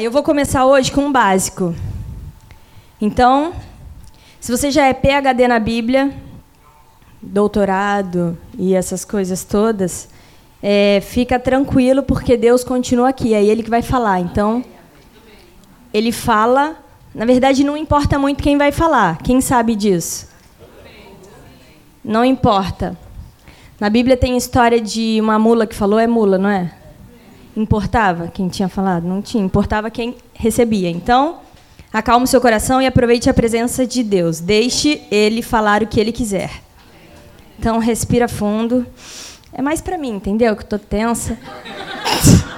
eu vou começar hoje com um básico. Então, se você já é PhD na Bíblia, doutorado e essas coisas todas, é, fica tranquilo porque Deus continua aqui, é Ele que vai falar. Então, Ele fala. Na verdade, não importa muito quem vai falar. Quem sabe disso? Não importa. Na Bíblia tem história de uma mula que falou, é mula, não é? Importava quem tinha falado? Não tinha. Importava quem recebia. Então, acalme o seu coração e aproveite a presença de Deus. Deixe Ele falar o que Ele quiser. Então, respira fundo. É mais para mim, entendeu? Que eu tô tensa.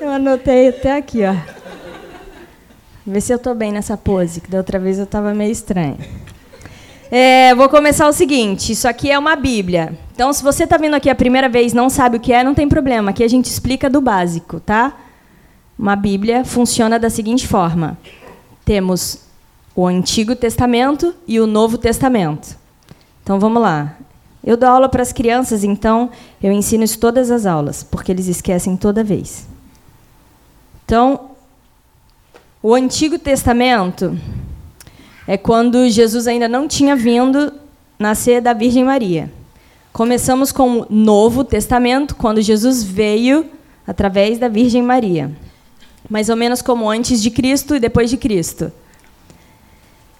Eu anotei até aqui, ó. Vê se eu tô bem nessa pose, que da outra vez eu estava meio estranha. É, vou começar o seguinte: isso aqui é uma Bíblia. Então, se você está vindo aqui a primeira vez não sabe o que é, não tem problema. Aqui a gente explica do básico, tá? Uma Bíblia funciona da seguinte forma: temos o Antigo Testamento e o Novo Testamento. Então, vamos lá. Eu dou aula para as crianças, então eu ensino isso todas as aulas, porque eles esquecem toda vez. Então, o Antigo Testamento é quando Jesus ainda não tinha vindo nascer da Virgem Maria. Começamos com o Novo Testamento, quando Jesus veio através da Virgem Maria. Mais ou menos como antes de Cristo e depois de Cristo.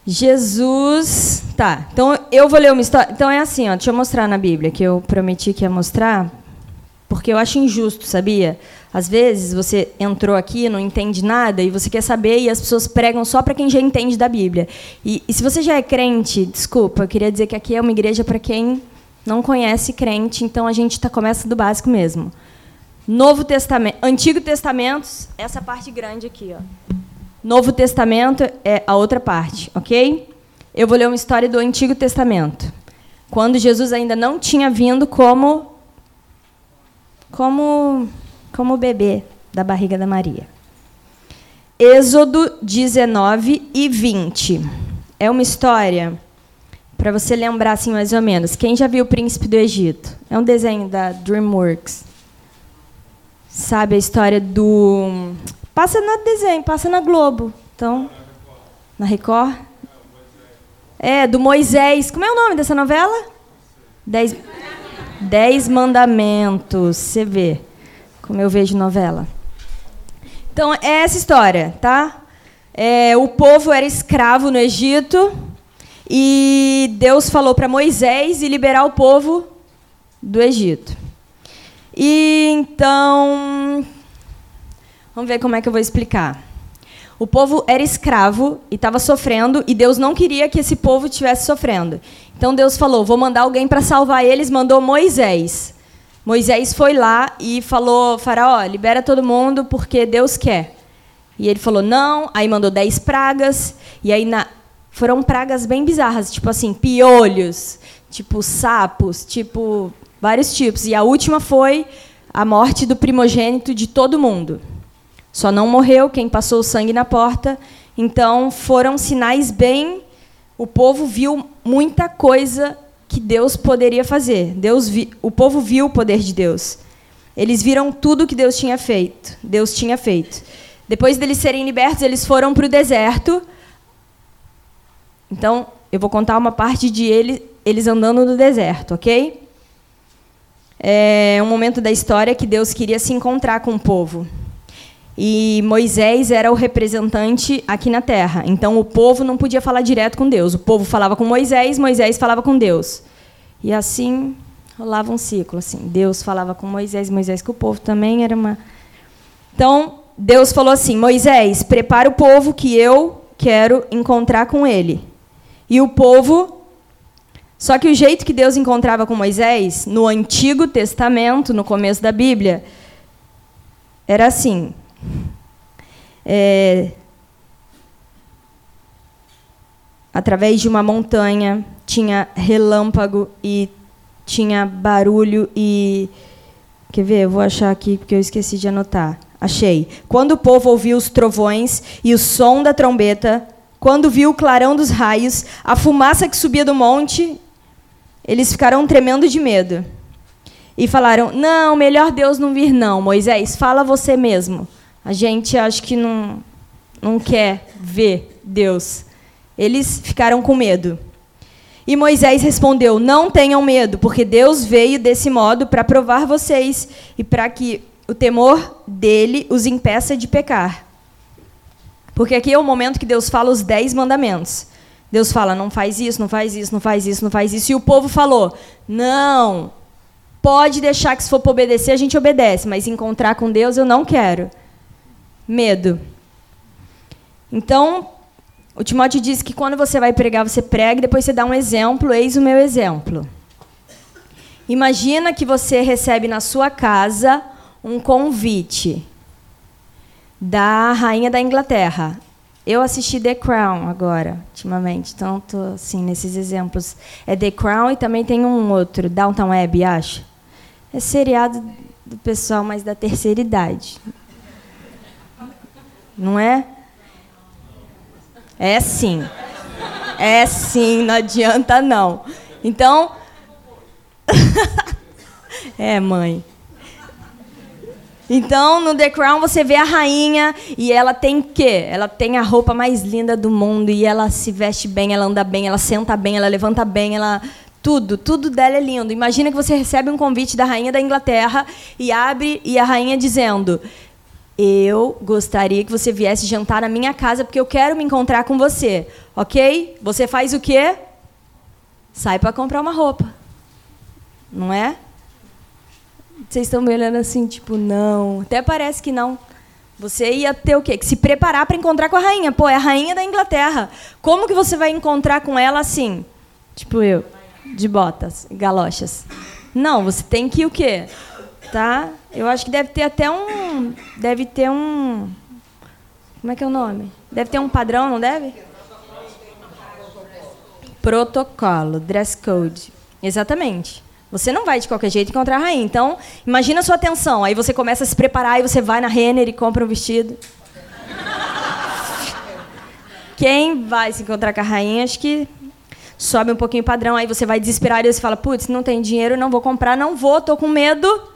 Jesus. Tá, então eu vou ler uma história. Então é assim, ó, deixa eu mostrar na Bíblia, que eu prometi que ia mostrar, porque eu acho injusto, sabia? Às vezes você entrou aqui, não entende nada e você quer saber e as pessoas pregam só para quem já entende da Bíblia. E, e, se você já é crente, desculpa, eu queria dizer que aqui é uma igreja para quem não conhece crente, então a gente tá, começa do básico mesmo. Novo Testamento, Antigo Testamento, essa parte grande aqui, ó. Novo Testamento é a outra parte, ok? Eu vou ler uma história do Antigo Testamento, quando Jesus ainda não tinha vindo como como como bebê da barriga da Maria. Êxodo 19 e 20. É uma história para você lembrar assim mais ou menos. Quem já viu o Príncipe do Egito? É um desenho da DreamWorks. Sabe a história do Passa no desenho, passa na Globo. Então, na Record? É, do Moisés. Como é o nome dessa novela? Dez, Dez Mandamentos. Você vê como eu vejo novela. Então, é essa história, tá? É, o povo era escravo no Egito e Deus falou para Moisés ir liberar o povo do Egito. E então, vamos ver como é que eu vou explicar. O povo era escravo e estava sofrendo, e Deus não queria que esse povo estivesse sofrendo. Então Deus falou: vou mandar alguém para salvar eles, mandou Moisés. Moisés foi lá e falou: Faraó, libera todo mundo porque Deus quer. E ele falou: não. Aí mandou dez pragas. E aí na... foram pragas bem bizarras, tipo assim, piolhos, tipo sapos, tipo vários tipos. E a última foi a morte do primogênito de todo mundo. Só não morreu quem passou o sangue na porta. Então foram sinais bem. O povo viu muita coisa que Deus poderia fazer. Deus vi, o povo viu o poder de Deus. Eles viram tudo que Deus tinha feito. Deus tinha feito. Depois deles serem libertos, eles foram para o deserto. Então, eu vou contar uma parte de ele, eles andando no deserto, ok? É um momento da história que Deus queria se encontrar com o povo. E Moisés era o representante aqui na terra. Então o povo não podia falar direto com Deus. O povo falava com Moisés, Moisés falava com Deus. E assim rolava um ciclo assim. Deus falava com Moisés, Moisés com o povo também era uma Então, Deus falou assim: "Moisés, prepara o povo que eu quero encontrar com ele". E o povo Só que o jeito que Deus encontrava com Moisés no Antigo Testamento, no começo da Bíblia, era assim: é, através de uma montanha, tinha relâmpago e tinha barulho e. Quer ver? Eu vou achar aqui porque eu esqueci de anotar. Achei. Quando o povo ouviu os trovões e o som da trombeta, quando viu o clarão dos raios, a fumaça que subia do monte, eles ficaram tremendo de medo. e falaram: Não, melhor Deus não vir, não. Moisés, fala você mesmo. A gente acho que não, não quer ver Deus. Eles ficaram com medo. E Moisés respondeu: Não tenham medo, porque Deus veio desse modo para provar vocês e para que o temor dele os impeça de pecar. Porque aqui é o momento que Deus fala os dez mandamentos. Deus fala: não faz isso, não faz isso, não faz isso, não faz isso. E o povo falou: não, pode deixar que se for para obedecer, a gente obedece, mas encontrar com Deus eu não quero. Medo. Então, o Timóteo diz que quando você vai pregar, você prega e depois você dá um exemplo, eis o meu exemplo. Imagina que você recebe na sua casa um convite da rainha da Inglaterra. Eu assisti The Crown agora, ultimamente, então assim nesses exemplos. É The Crown e também tem um outro, Downtown Abbey, acho. É seriado do pessoal mais da terceira idade. Não é? É sim. É sim, não adianta não. Então. é, mãe. Então, no The Crown, você vê a rainha e ela tem quê? Ela tem a roupa mais linda do mundo e ela se veste bem, ela anda bem, ela senta bem, ela levanta bem, ela tudo, tudo dela é lindo. Imagina que você recebe um convite da rainha da Inglaterra e abre e a rainha dizendo: "Eu gostaria que você viesse jantar na minha casa porque eu quero me encontrar com você". OK? Você faz o quê? Sai para comprar uma roupa. Não é? Vocês estão me olhando assim, tipo, não. Até parece que não. Você ia ter o quê? Que se preparar para encontrar com a rainha. Pô, é a rainha da Inglaterra. Como que você vai encontrar com ela assim? Tipo eu, de botas, galochas. Não, você tem que o quê? Tá? Eu acho que deve ter até um. Deve ter um. Como é que é o nome? Deve ter um padrão, não deve? Protocolo, dress code. Exatamente. Você não vai de qualquer jeito encontrar a rainha. Então, imagina a sua atenção. Aí você começa a se preparar e você vai na Renner e compra um vestido. Quem vai se encontrar com a rainha, acho que sobe um pouquinho o padrão. Aí você vai desesperar e você fala: putz, não tem dinheiro, não vou comprar, não vou, tô com medo.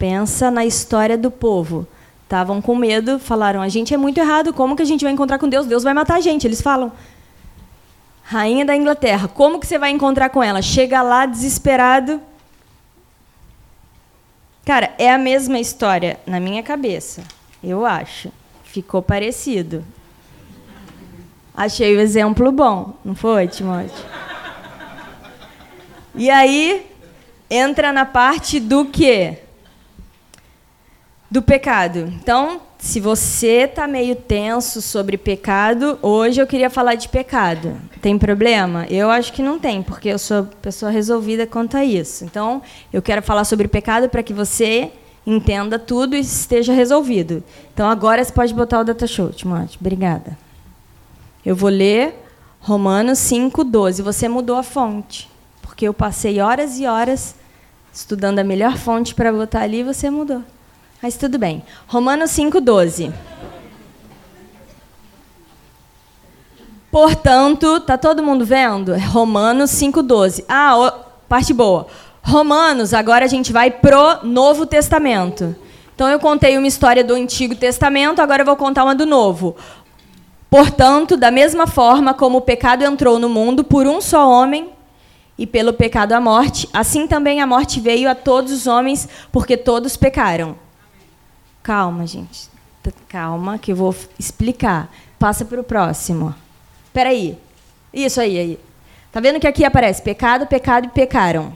Pensa na história do povo. Estavam com medo, falaram: a gente é muito errado, como que a gente vai encontrar com Deus? Deus vai matar a gente. Eles falam: rainha da Inglaterra. Como que você vai encontrar com ela? Chega lá desesperado. Cara, é a mesma história na minha cabeça, eu acho. Ficou parecido. Achei o exemplo bom, não foi, Timóteo? E aí entra na parte do quê? Do pecado. Então, se você está meio tenso sobre pecado, hoje eu queria falar de pecado. Tem problema? Eu acho que não tem, porque eu sou pessoa resolvida quanto a isso. Então, eu quero falar sobre pecado para que você entenda tudo e esteja resolvido. Então, agora você pode botar o data show, Timóteo. Obrigada. Eu vou ler Romanos 5:12. Você mudou a fonte, porque eu passei horas e horas estudando a melhor fonte para botar ali e você mudou. Mas tudo bem. Romanos 5,12. Portanto, tá todo mundo vendo? Romanos 5,12. Ah, parte boa. Romanos, agora a gente vai pro Novo Testamento. Então eu contei uma história do Antigo Testamento, agora eu vou contar uma do Novo. Portanto, da mesma forma como o pecado entrou no mundo por um só homem, e pelo pecado a morte, assim também a morte veio a todos os homens, porque todos pecaram. Calma, gente. Calma, que eu vou explicar. Passa para o próximo. Espera aí. Isso aí, aí. Tá vendo que aqui aparece pecado, pecado e pecaram.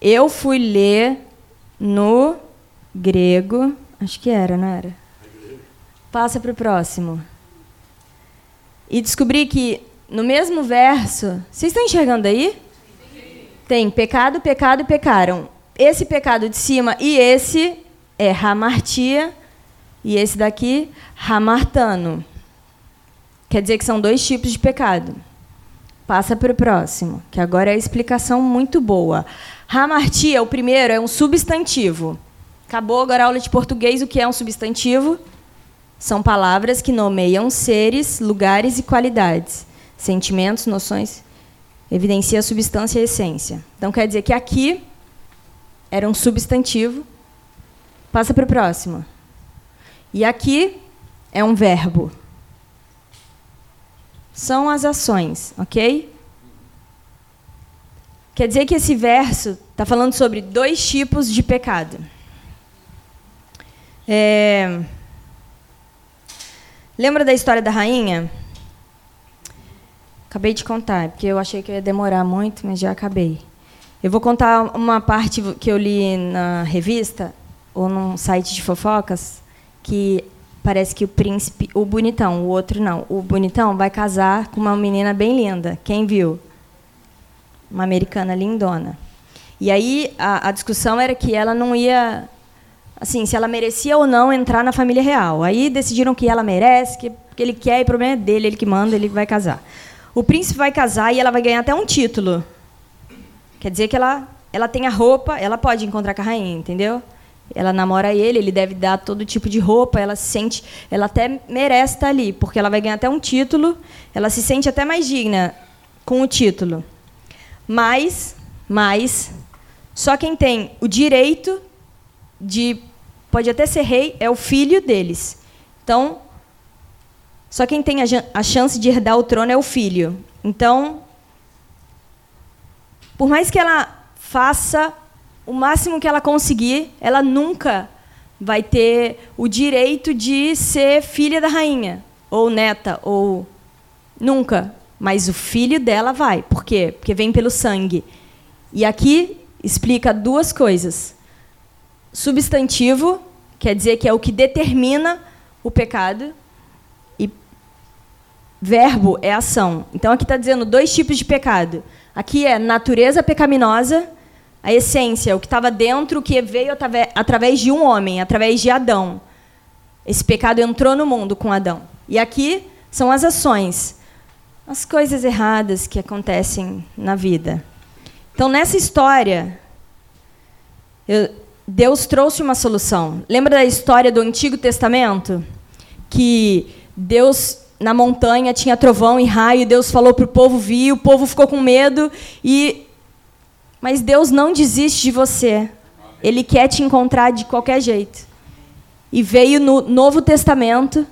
Eu fui ler no grego, acho que era, não era? Passa para o próximo. E descobri que no mesmo verso, vocês estão enxergando aí? Tem pecado, pecado e pecaram. Esse pecado de cima e esse é Ramartia e esse daqui, Ramartano. Quer dizer que são dois tipos de pecado. Passa para o próximo, que agora é a explicação muito boa. Ramartia, o primeiro, é um substantivo. Acabou agora a aula de português. O que é um substantivo? São palavras que nomeiam seres, lugares e qualidades, sentimentos, noções, evidencia a substância e a essência. Então quer dizer que aqui era um substantivo. Passa para o próximo. E aqui é um verbo. São as ações, ok? Quer dizer que esse verso está falando sobre dois tipos de pecado. É... Lembra da história da rainha? Acabei de contar, porque eu achei que ia demorar muito, mas já acabei. Eu vou contar uma parte que eu li na revista ou num site de fofocas que parece que o príncipe, o bonitão, o outro não, o bonitão vai casar com uma menina bem linda. Quem viu? Uma americana lindona. E aí a, a discussão era que ela não ia, assim, se ela merecia ou não entrar na família real. Aí decidiram que ela merece, que, que ele quer, e o problema é dele, ele que manda, ele vai casar. O príncipe vai casar e ela vai ganhar até um título. Quer dizer que ela, ela tem a roupa, ela pode encontrar com a rainha, entendeu? Ela namora ele, ele deve dar todo tipo de roupa, ela se sente, ela até merece estar ali, porque ela vai ganhar até um título, ela se sente até mais digna com o título. Mas, mas só quem tem o direito de pode até ser rei é o filho deles. Então, só quem tem a, a chance de herdar o trono é o filho. Então, por mais que ela faça o máximo que ela conseguir, ela nunca vai ter o direito de ser filha da rainha, ou neta, ou. Nunca. Mas o filho dela vai. Por quê? Porque vem pelo sangue. E aqui explica duas coisas. Substantivo, quer dizer que é o que determina o pecado, e verbo é ação. Então aqui está dizendo dois tipos de pecado. Aqui é natureza pecaminosa a essência, o que estava dentro, o que veio através de um homem, através de Adão. Esse pecado entrou no mundo com Adão. E aqui são as ações, as coisas erradas que acontecem na vida. Então, nessa história, eu, Deus trouxe uma solução. Lembra da história do Antigo Testamento? Que Deus, na montanha, tinha trovão e raio, e Deus falou para o povo vir, o povo ficou com medo, e mas Deus não desiste de você. Ele quer te encontrar de qualquer jeito. E veio no Novo Testamento,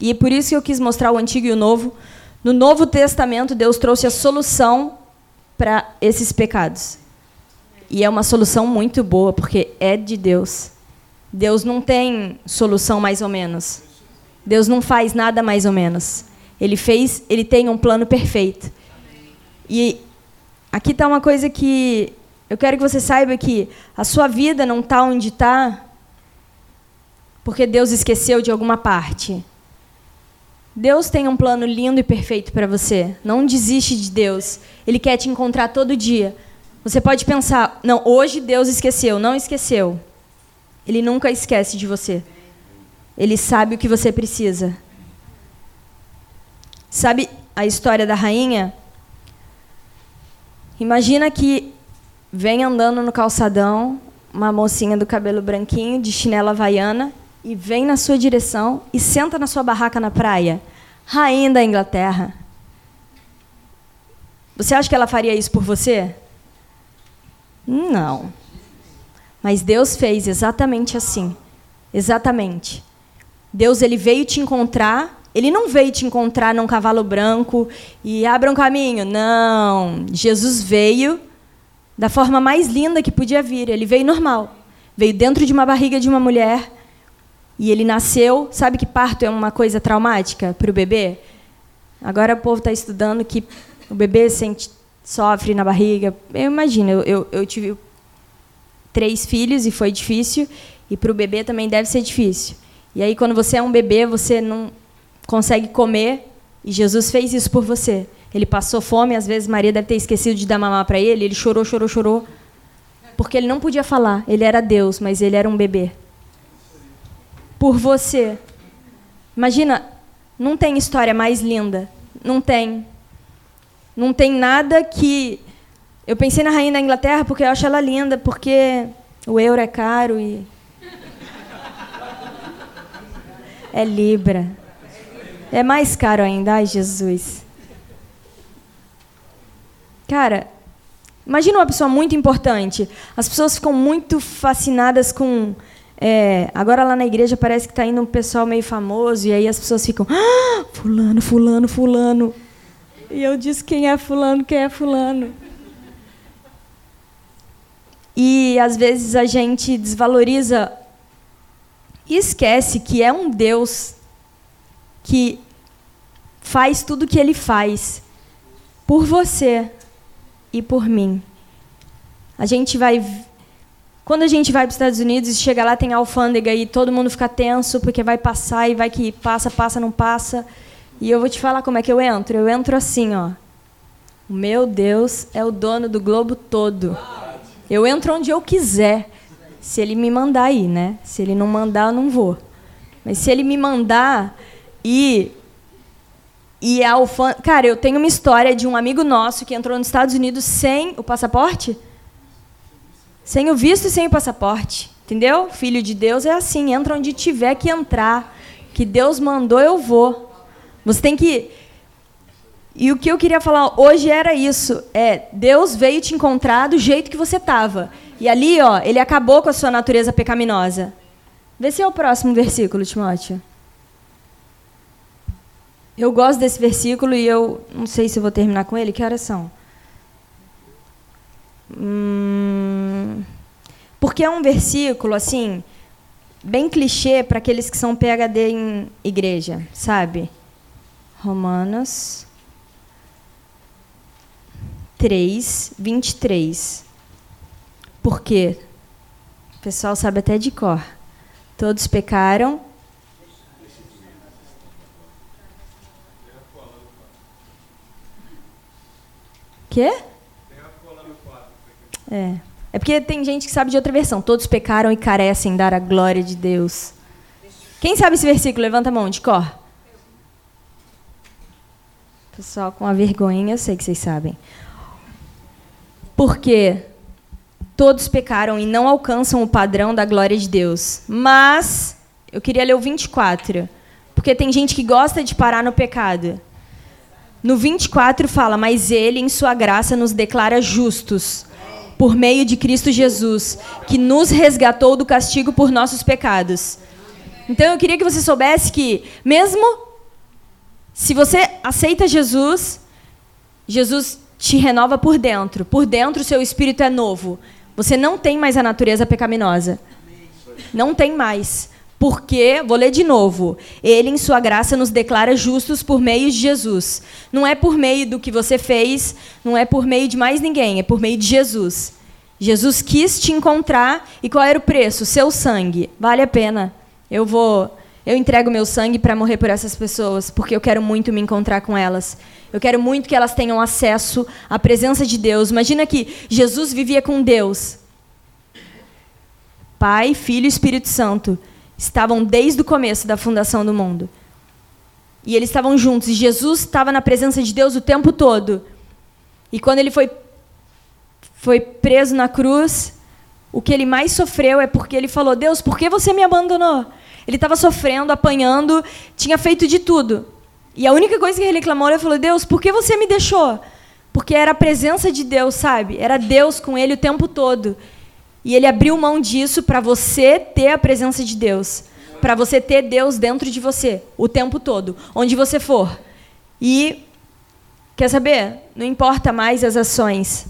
e é por isso que eu quis mostrar o Antigo e o Novo. No Novo Testamento, Deus trouxe a solução para esses pecados. E é uma solução muito boa, porque é de Deus. Deus não tem solução mais ou menos. Deus não faz nada mais ou menos. Ele fez, ele tem um plano perfeito. E Aqui está uma coisa que eu quero que você saiba que a sua vida não está onde está porque Deus esqueceu de alguma parte. Deus tem um plano lindo e perfeito para você. Não desiste de Deus. Ele quer te encontrar todo dia. Você pode pensar, não, hoje Deus esqueceu. Não esqueceu. Ele nunca esquece de você. Ele sabe o que você precisa. Sabe a história da rainha? Imagina que vem andando no calçadão uma mocinha do cabelo branquinho, de chinela havaiana, e vem na sua direção e senta na sua barraca na praia. Rainha da Inglaterra. Você acha que ela faria isso por você? Não. Mas Deus fez exatamente assim. Exatamente. Deus ele veio te encontrar ele não veio te encontrar num cavalo branco e abra um caminho. Não. Jesus veio da forma mais linda que podia vir. Ele veio normal. Veio dentro de uma barriga de uma mulher e ele nasceu. Sabe que parto é uma coisa traumática para o bebê? Agora o povo está estudando que o bebê sente, sofre na barriga. Eu imagino, eu, eu, eu tive três filhos e foi difícil, e para o bebê também deve ser difícil. E aí, quando você é um bebê, você não, consegue comer, e Jesus fez isso por você. Ele passou fome, às vezes Maria deve ter esquecido de dar mamar para ele, ele chorou, chorou, chorou, porque ele não podia falar, ele era Deus, mas ele era um bebê. Por você. Imagina, não tem história mais linda, não tem. Não tem nada que eu pensei na rainha da Inglaterra porque eu acho ela linda, porque o euro é caro e é libra. É mais caro ainda, ai Jesus. Cara, Imagina uma pessoa muito importante. As pessoas ficam muito fascinadas com. É, agora lá na igreja parece que está indo um pessoal meio famoso, e aí as pessoas ficam. Ah, fulano, fulano, fulano. E eu disse quem é fulano, quem é fulano. E às vezes a gente desvaloriza e esquece que é um Deus que faz tudo o que ele faz por você e por mim. A gente vai quando a gente vai para os Estados Unidos e chega lá tem alfândega e todo mundo fica tenso porque vai passar e vai que passa, passa, não passa. E eu vou te falar como é que eu entro. Eu entro assim, ó. Meu Deus é o dono do globo todo. Eu entro onde eu quiser. Se ele me mandar aí, né? Se ele não mandar, eu não vou. Mas se ele me mandar e e a alfândega, cara, eu tenho uma história de um amigo nosso que entrou nos Estados Unidos sem o passaporte, sem o visto e sem o passaporte, entendeu? Filho de Deus é assim, entra onde tiver que entrar, que Deus mandou eu vou. Você tem que e o que eu queria falar hoje era isso. É, Deus veio te encontrar do jeito que você estava. E ali, ó, ele acabou com a sua natureza pecaminosa. Vê se é o próximo versículo, Timóteo. Eu gosto desse versículo e eu não sei se vou terminar com ele. Que horas são? Hum, porque é um versículo, assim, bem clichê para aqueles que são PHD em igreja, sabe? Romanos 3, 23. Por quê? O pessoal sabe até de cor. Todos pecaram. Quê? É. É porque tem gente que sabe de outra versão. Todos pecaram e carecem dar a glória de Deus. Quem sabe esse versículo? Levanta a mão, de cor. Pessoal com a vergonha, eu sei que vocês sabem. Porque todos pecaram e não alcançam o padrão da glória de Deus. Mas, eu queria ler o 24, porque tem gente que gosta de parar no pecado. No 24 fala: Mas Ele, em Sua graça, nos declara justos, por meio de Cristo Jesus, que nos resgatou do castigo por nossos pecados. Então eu queria que você soubesse que, mesmo se você aceita Jesus, Jesus te renova por dentro. Por dentro, o seu espírito é novo. Você não tem mais a natureza pecaminosa. Não tem mais. Porque, vou ler de novo, Ele, em Sua graça, nos declara justos por meio de Jesus. Não é por meio do que você fez, não é por meio de mais ninguém, é por meio de Jesus. Jesus quis te encontrar e qual era o preço? Seu sangue. Vale a pena. Eu vou, eu entrego meu sangue para morrer por essas pessoas, porque eu quero muito me encontrar com elas. Eu quero muito que elas tenham acesso à presença de Deus. Imagina que Jesus vivia com Deus. Pai, Filho e Espírito Santo estavam desde o começo da fundação do mundo. E eles estavam juntos. E Jesus estava na presença de Deus o tempo todo. E quando ele foi, foi preso na cruz, o que ele mais sofreu é porque ele falou: Deus, por que você me abandonou? Ele estava sofrendo, apanhando, tinha feito de tudo. E a única coisa que ele reclamou, ele falou: Deus, por que você me deixou? Porque era a presença de Deus, sabe? Era Deus com ele o tempo todo. E ele abriu mão disso para você ter a presença de Deus. Para você ter Deus dentro de você o tempo todo, onde você for. E, quer saber? Não importa mais as ações.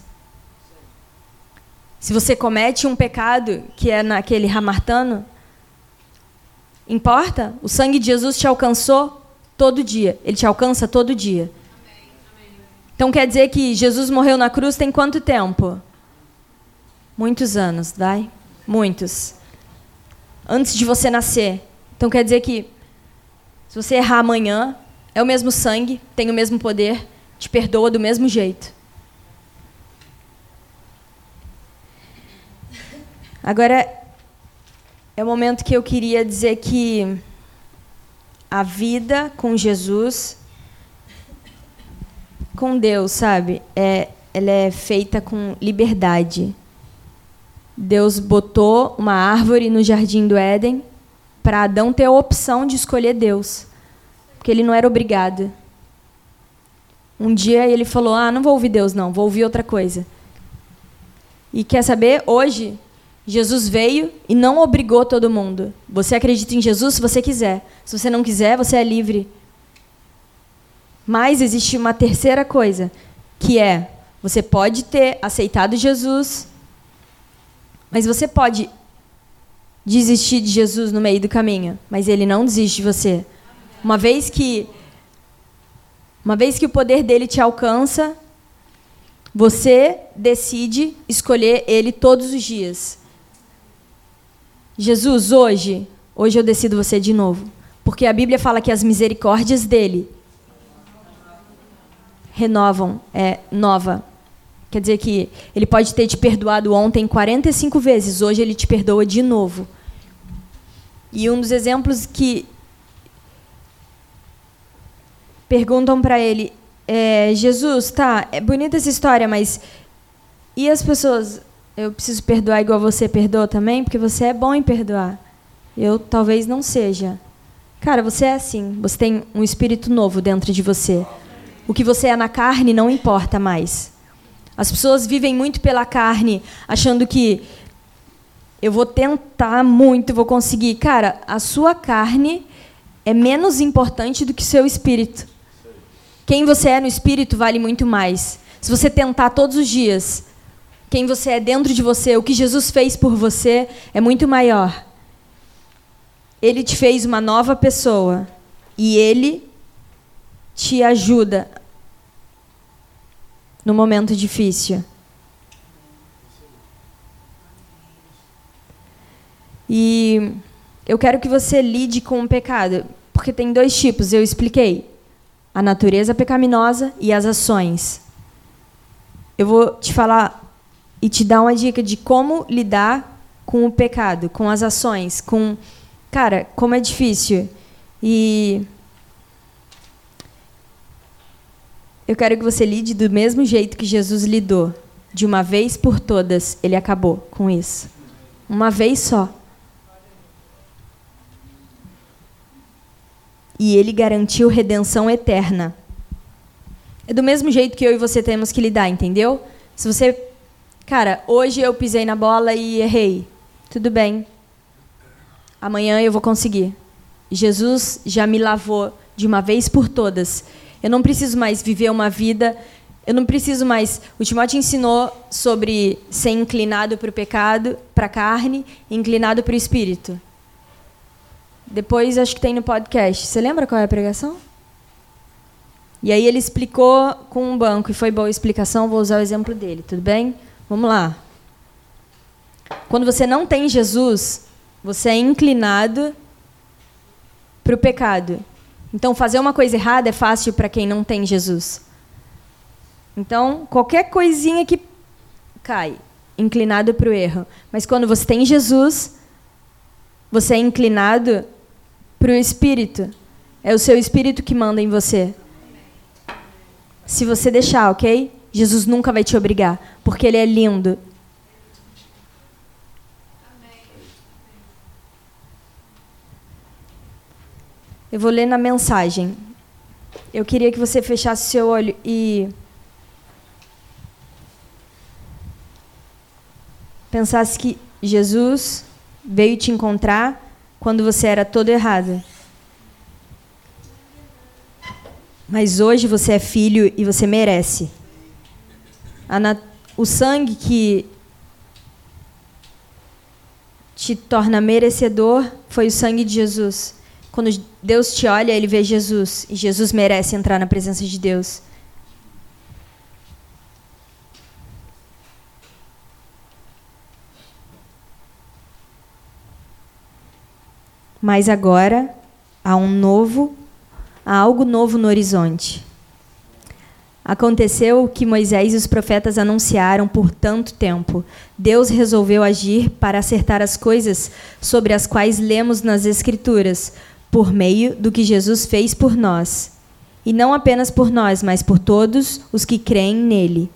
Se você comete um pecado, que é naquele ramartano, importa? O sangue de Jesus te alcançou? Todo dia. Ele te alcança todo dia. Então quer dizer que Jesus morreu na cruz tem quanto tempo? Muitos anos, vai? Muitos. Antes de você nascer. Então quer dizer que se você errar amanhã, é o mesmo sangue, tem o mesmo poder, te perdoa do mesmo jeito. Agora é o momento que eu queria dizer que a vida com Jesus, com Deus, sabe? É, ela é feita com liberdade. Deus botou uma árvore no jardim do Éden para Adão ter a opção de escolher Deus, porque ele não era obrigado. Um dia ele falou: "Ah, não vou ouvir Deus não, vou ouvir outra coisa". E quer saber? Hoje, Jesus veio e não obrigou todo mundo. Você acredita em Jesus se você quiser. Se você não quiser, você é livre. Mas existe uma terceira coisa, que é você pode ter aceitado Jesus, mas você pode desistir de Jesus no meio do caminho, mas ele não desiste de você. Uma vez que uma vez que o poder dele te alcança, você decide escolher ele todos os dias. Jesus, hoje, hoje eu decido você de novo, porque a Bíblia fala que as misericórdias dele renovam, é nova. Quer dizer que ele pode ter te perdoado ontem 45 vezes, hoje ele te perdoa de novo. E um dos exemplos que perguntam para ele, é, Jesus, tá, é bonita essa história, mas e as pessoas? Eu preciso perdoar igual você perdoa também, porque você é bom em perdoar. Eu talvez não seja. Cara, você é assim. Você tem um espírito novo dentro de você. O que você é na carne não importa mais. As pessoas vivem muito pela carne, achando que eu vou tentar muito, vou conseguir. Cara, a sua carne é menos importante do que seu espírito. Quem você é no espírito vale muito mais. Se você tentar todos os dias, quem você é dentro de você, o que Jesus fez por você é muito maior. Ele te fez uma nova pessoa e ele te ajuda no momento difícil. E eu quero que você lide com o pecado, porque tem dois tipos, eu expliquei: a natureza pecaminosa e as ações. Eu vou te falar e te dar uma dica de como lidar com o pecado, com as ações, com cara, como é difícil. E Eu quero que você lide do mesmo jeito que Jesus lidou. De uma vez por todas, ele acabou com isso. Uma vez só. E ele garantiu redenção eterna. É do mesmo jeito que eu e você temos que lidar, entendeu? Se você. Cara, hoje eu pisei na bola e errei. Tudo bem. Amanhã eu vou conseguir. Jesus já me lavou de uma vez por todas. Eu não preciso mais viver uma vida. Eu não preciso mais. O Timóteo ensinou sobre ser inclinado para o pecado, para a carne, inclinado para o espírito. Depois acho que tem no podcast. Você lembra qual é a pregação? E aí ele explicou com um banco e foi boa a explicação. Vou usar o exemplo dele, tudo bem? Vamos lá. Quando você não tem Jesus, você é inclinado para o pecado. Então, fazer uma coisa errada é fácil para quem não tem Jesus. Então, qualquer coisinha que cai, inclinado para o erro. Mas quando você tem Jesus, você é inclinado para o Espírito. É o seu Espírito que manda em você. Se você deixar, ok? Jesus nunca vai te obrigar, porque Ele é lindo. Eu vou ler na mensagem. Eu queria que você fechasse seu olho e pensasse que Jesus veio te encontrar quando você era todo errado. Mas hoje você é filho e você merece. O sangue que te torna merecedor foi o sangue de Jesus. Quando Deus te olha, ele vê Jesus. E Jesus merece entrar na presença de Deus. Mas agora há um novo, há algo novo no horizonte. Aconteceu o que Moisés e os profetas anunciaram por tanto tempo. Deus resolveu agir para acertar as coisas sobre as quais lemos nas Escrituras, por meio do que Jesus fez por nós. E não apenas por nós, mas por todos os que creem nele.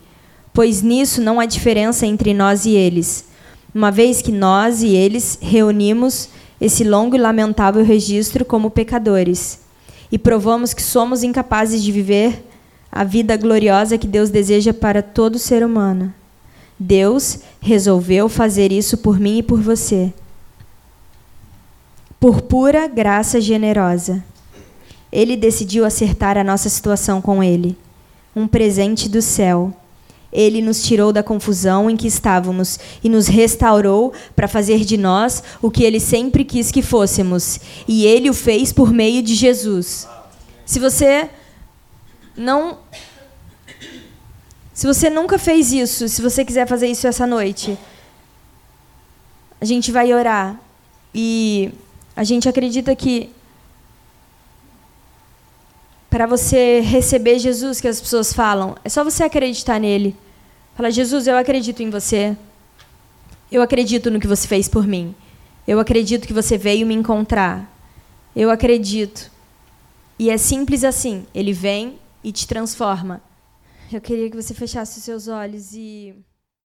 Pois nisso não há diferença entre nós e eles, uma vez que nós e eles reunimos esse longo e lamentável registro como pecadores e provamos que somos incapazes de viver a vida gloriosa que Deus deseja para todo ser humano. Deus resolveu fazer isso por mim e por você. Por pura graça generosa. Ele decidiu acertar a nossa situação com ele. Um presente do céu. Ele nos tirou da confusão em que estávamos e nos restaurou para fazer de nós o que ele sempre quis que fôssemos. E ele o fez por meio de Jesus. Se você não se você nunca fez isso, se você quiser fazer isso essa noite, a gente vai orar. E a gente acredita que para você receber Jesus, que as pessoas falam, é só você acreditar nele. Fala, Jesus, eu acredito em você. Eu acredito no que você fez por mim. Eu acredito que você veio me encontrar. Eu acredito. E é simples assim. Ele vem e te transforma. Eu queria que você fechasse os seus olhos e